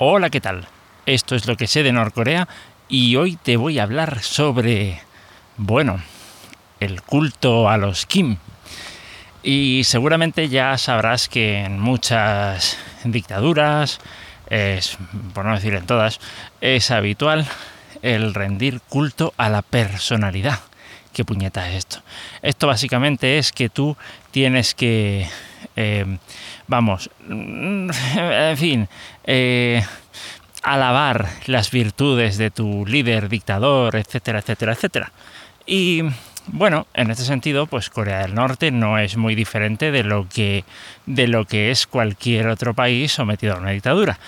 Hola, ¿qué tal? Esto es lo que sé de Norcorea y hoy te voy a hablar sobre, bueno, el culto a los Kim. Y seguramente ya sabrás que en muchas dictaduras, es, por no decir en todas, es habitual el rendir culto a la personalidad. ¿Qué puñeta es esto? Esto básicamente es que tú tienes que eh, vamos, en fin, eh, alabar las virtudes de tu líder, dictador, etcétera, etcétera, etcétera. Y bueno, en este sentido, pues Corea del Norte no es muy diferente de lo que, de lo que es cualquier otro país sometido a una dictadura.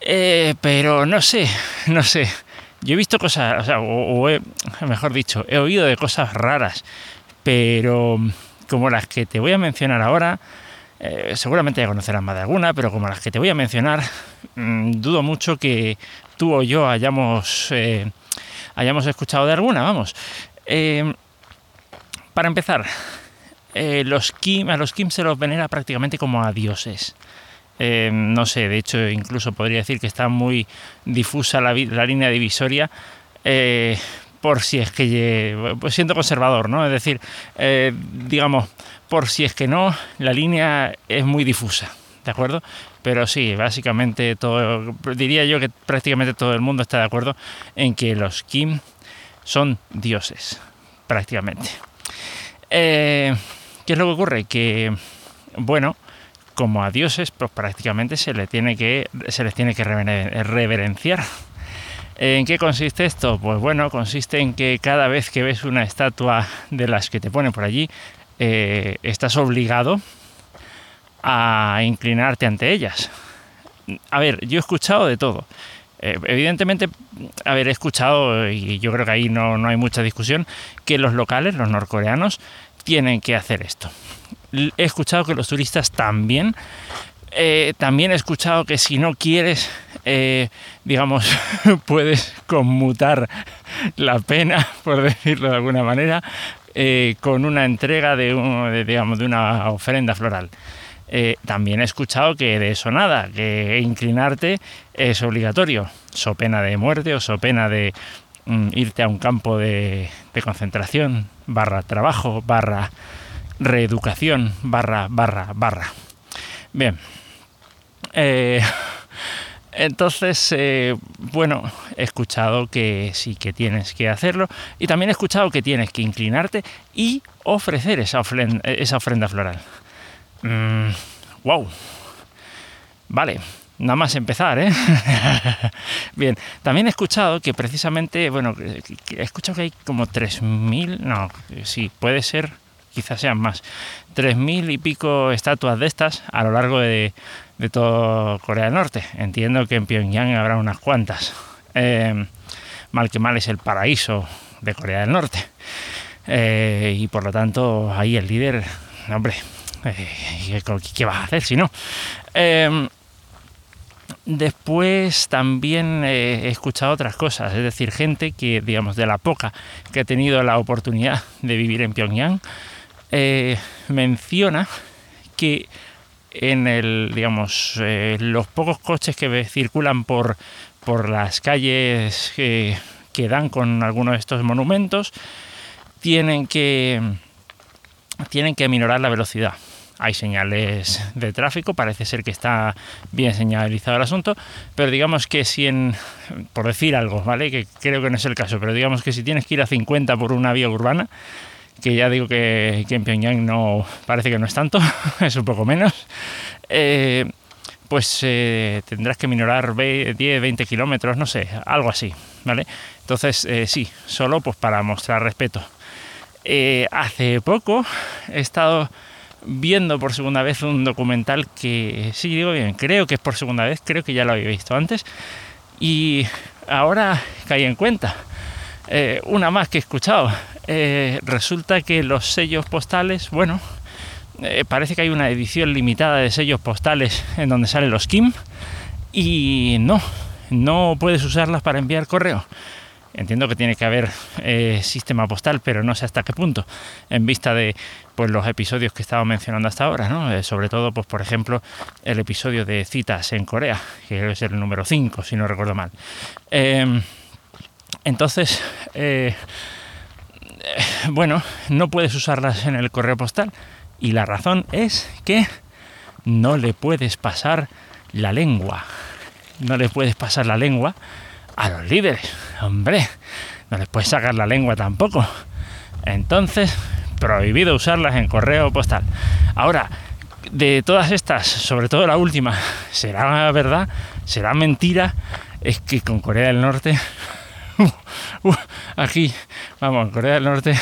Eh, pero no sé, no sé. Yo he visto cosas, o, sea, o he, mejor dicho, he oído de cosas raras, pero como las que te voy a mencionar ahora, eh, seguramente ya conocerás más de alguna, pero como las que te voy a mencionar, mm, dudo mucho que tú o yo hayamos, eh, hayamos escuchado de alguna, vamos. Eh, para empezar, los Kim, a los Kim se los venera prácticamente como a dioses. no sé, de hecho incluso podría decir que está muy difusa la, la línea divisoria por si es que pues siendo conservador, ¿no? Es decir, digamos, por si es que no, la línea es muy difusa, ¿de acuerdo? Pero sí, básicamente todo, diría yo que prácticamente todo el mundo está de acuerdo en que los Kim son dioses, prácticamente. Eh, ¿Qué es lo que ocurre? Que, bueno, como a dioses, pues prácticamente se, le tiene que, se les tiene que reverenciar. ¿En qué consiste esto? Pues bueno, consiste en que cada vez que ves una estatua de las que te ponen por allí, eh, estás obligado a inclinarte ante ellas. A ver, yo he escuchado de todo. Eh, evidentemente, a ver, he escuchado, y yo creo que ahí no, hay mucha discusión, que los locales, los norcoreanos, tienen que hacer esto. He escuchado que los turistas también. Eh, también he escuchado que si no quieres, digamos, puedes conmutar la pena, por decirlo de alguna manera, eh, con una entrega de, digamos, de una ofrenda floral. Eh, también he escuchado que de eso nada, que inclinarte es obligatorio, so pena de muerte o so pena de mm, irte a un campo de, concentración, barra trabajo, barra reeducación, barra, barra, barra. Bien. Eh, entonces, eh, bueno, he escuchado que sí que tienes que hacerlo y también he escuchado que tienes que inclinarte y ofrecer esa ofrenda, floral. wow. Mm, vale, nada más empezar, ¿eh? Bien, también he escuchado que precisamente, bueno, he escuchado que hay como 3.000, no, sí, puede ser, quizás sean más, 3.000 y pico estatuas de estas a lo largo de, de todo Corea del Norte. Entiendo que en Pyongyang habrá unas cuantas. Eh, mal que mal es el paraíso de Corea del Norte. Eh, y por lo tanto, ahí el líder, hombre, eh, ¿qué vas a hacer si no? Después también he escuchado otras cosas, es decir, gente que, digamos, de la poca que ha tenido la oportunidad de vivir en Pyongyang, menciona que en el, digamos, eh, los pocos coches que circulan por, por las calles que, dan con algunos de estos monumentos tienen que tienen que minorar la velocidad. Hay señales de tráfico, parece ser que está bien señalizado el asunto, pero digamos que si en, por decir algo, ¿vale? Que creo que no es el caso, pero digamos que si tienes que ir a 50 por una vía urbana, que ya digo que, en Pyongyang no parece que no es tanto, es un poco menos, eh, pues eh, tendrás que minorar 10, 20 kilómetros, no sé, algo así, ¿vale? Entonces, eh, sí, solo pues para mostrar respeto. hace poco he estado viendo por segunda vez un documental que, sí, digo bien, creo que es por segunda vez, creo que ya lo había visto antes, y ahora caí en cuenta. una más que he escuchado, eh, resulta que los sellos postales, bueno, eh, parece que hay una edición limitada de sellos postales en donde salen los Kim y no, no puedes usarlas para enviar correo. Entiendo que tiene que haber eh, sistema postal, pero no sé hasta qué punto, en vista de pues, los episodios que he estado mencionando hasta ahora, ¿no? Sobre todo, pues, por ejemplo, el episodio de citas en Corea, que es el número 5, si no recuerdo mal. Em, entonces, bueno, no puedes usarlas en el correo postal y la razón es que no le puedes pasar la lengua. No le puedes pasar la lengua a los líderes. Hombre, no les puedes sacar la lengua tampoco. Entonces, prohibido usarlas en correo postal. Ahora, de todas estas, sobre todo la última, ¿será verdad? ¿Será mentira? Es que con Corea del Norte, aquí, vamos, Corea del Norte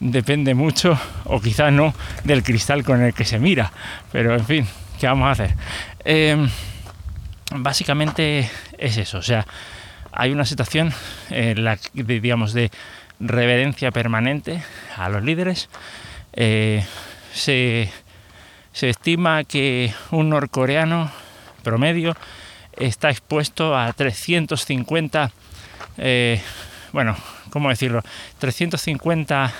depende mucho, o quizás no, del cristal con el que se mira. Pero en fin, ¿qué vamos a hacer? Em, básicamente es eso, o sea, hay una situación en la, de, digamos, de reverencia permanente a los líderes. Eh, se, estima que un norcoreano promedio está expuesto a 350, eh, bueno, ¿cómo decirlo? 350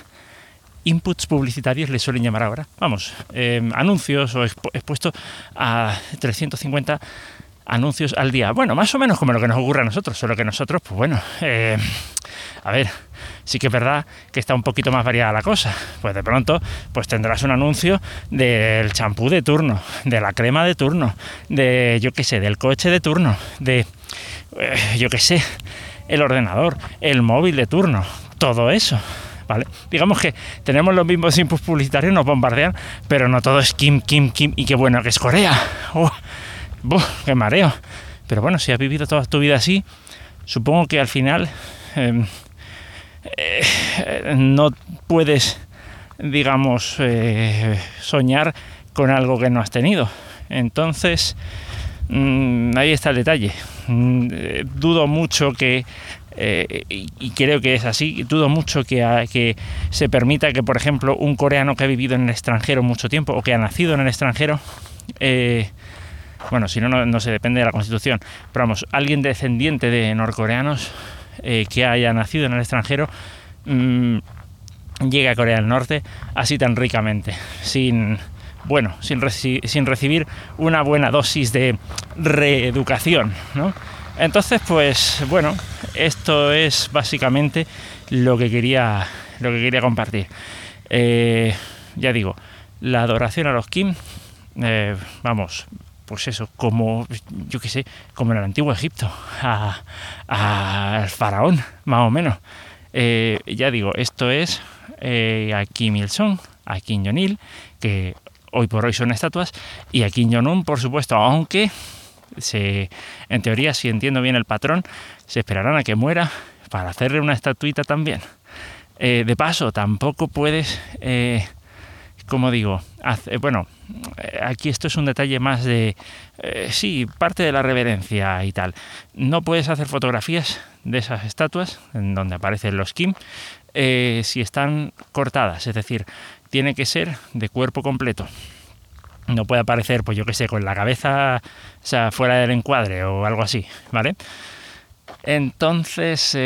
inputs publicitarios le suelen llamar ahora. Vamos, eh, anuncios o expuesto a 350 anuncios al día. Bueno, más o menos como lo que nos ocurre a nosotros, solo que nosotros, pues bueno, eh, a ver, sí que es verdad que está un poquito más variada la cosa. Pues de pronto, pues tendrás un anuncio del champú de turno, de la crema de turno, de, yo qué sé, del coche de turno, de, yo qué sé, el ordenador, el móvil de turno, todo eso. ¿Vale? Digamos que tenemos los mismos inputs publicitarios, nos bombardean, pero no todo es Kim, Kim, Kim, y qué bueno que es Corea. Oh, ¡Qué mareo! Pero bueno, si has vivido toda tu vida así, supongo que al final em, eh, no puedes, digamos, eh, soñar con algo que no has tenido. Entonces, mm, ahí está el detalle. Mm, eh, dudo mucho que y, creo que es así, dudo mucho que, que, se permita que, por ejemplo, un coreano que ha vivido en el extranjero mucho tiempo o que ha nacido en el extranjero bueno, si no, no se depende de la Constitución, pero vamos, alguien descendiente de norcoreanos eh, que haya nacido en el extranjero mm, llegue a Corea del Norte así tan ricamente, sin, bueno, sin, sin recibir una buena dosis de reeducación, ¿no? Entonces, pues bueno, esto es básicamente lo que quería, lo que quería compartir. Eh, ya digo, la adoración a los Kim, eh, vamos, pues eso, como, yo qué sé, como en el antiguo Egipto, al faraón, más o menos. Eh, ya digo, esto es eh, a Kim Il-sung, a Kim Jong-il, que hoy por hoy son estatuas, y a Kim Jong-un, por supuesto, aunque se, en teoría, si entiendo bien el patrón, se esperarán a que muera para hacerle una estatuita también. Eh, de paso, tampoco puedes como digo, bueno, eh, aquí esto es un detalle más de, eh, sí, parte de la reverencia y tal. No puedes hacer fotografías de esas estatuas en donde aparecen los Kim eh, si están cortadas, es decir, tiene que ser de cuerpo completo. No puede aparecer, pues yo qué sé, con la cabeza fuera del encuadre o algo así, ¿vale? Entonces,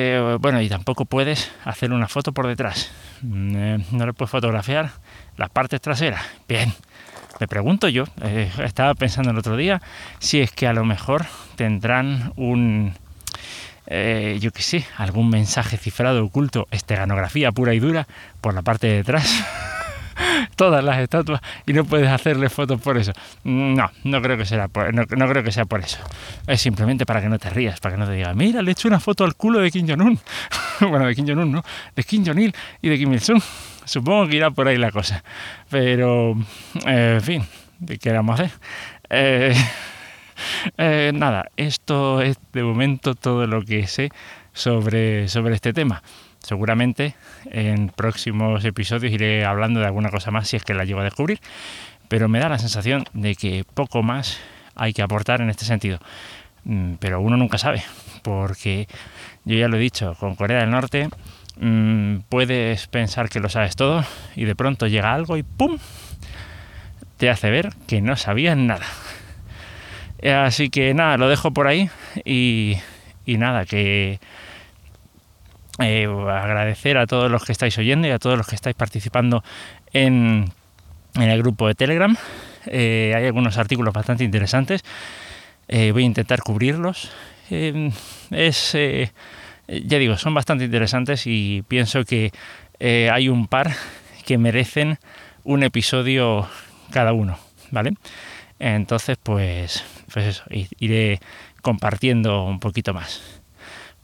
bueno, y tampoco puedes hacer una foto por detrás. Mm, no le puedes fotografiar las partes traseras. Bien, me pregunto yo, eh, estaba pensando el otro día, si es que a lo mejor tendrán un, eh, yo qué sé, algún mensaje cifrado oculto, esteganografía pura y dura por la parte de detrás. Todas las estatuas y no puedes hacerle fotos por eso. No, no creo que sea por, no, creo que sea por eso. Es simplemente para que no te rías, para que no te diga, mira, le he hecho una foto al culo de Kim Jong-un. bueno, de Kim Jong-un, ¿no? De Kim Jong-il y de Kim Il-sung. Supongo que irá por ahí la cosa. Pero, eh, en fin, ¿qué queramos hacer? Eh, eh, nada, esto es de momento todo lo que sé sobre, sobre este tema. Seguramente en próximos episodios iré hablando de alguna cosa más si es que la llevo a descubrir, pero me da la sensación de que poco más hay que aportar en este sentido. Mm, pero uno nunca sabe, porque yo ya lo he dicho, con Corea del Norte Mm, puedes pensar que lo sabes todo y de pronto llega algo y ¡pum! te hace ver que no sabías nada. Así que nada, lo dejo por ahí y, nada, que eh, agradecer a todos los que estáis oyendo y a todos los que estáis participando en, el grupo de Telegram. hay algunos artículos bastante interesantes. voy a intentar cubrirlos. es, ya digo, son bastante interesantes y pienso que hay un par que merecen un episodio cada uno, ¿vale? Entonces, pues, pues eso, iré compartiendo un poquito más.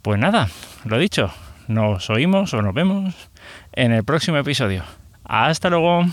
Pues nada, lo dicho, nos oímos o nos vemos en el próximo episodio. Hasta luego.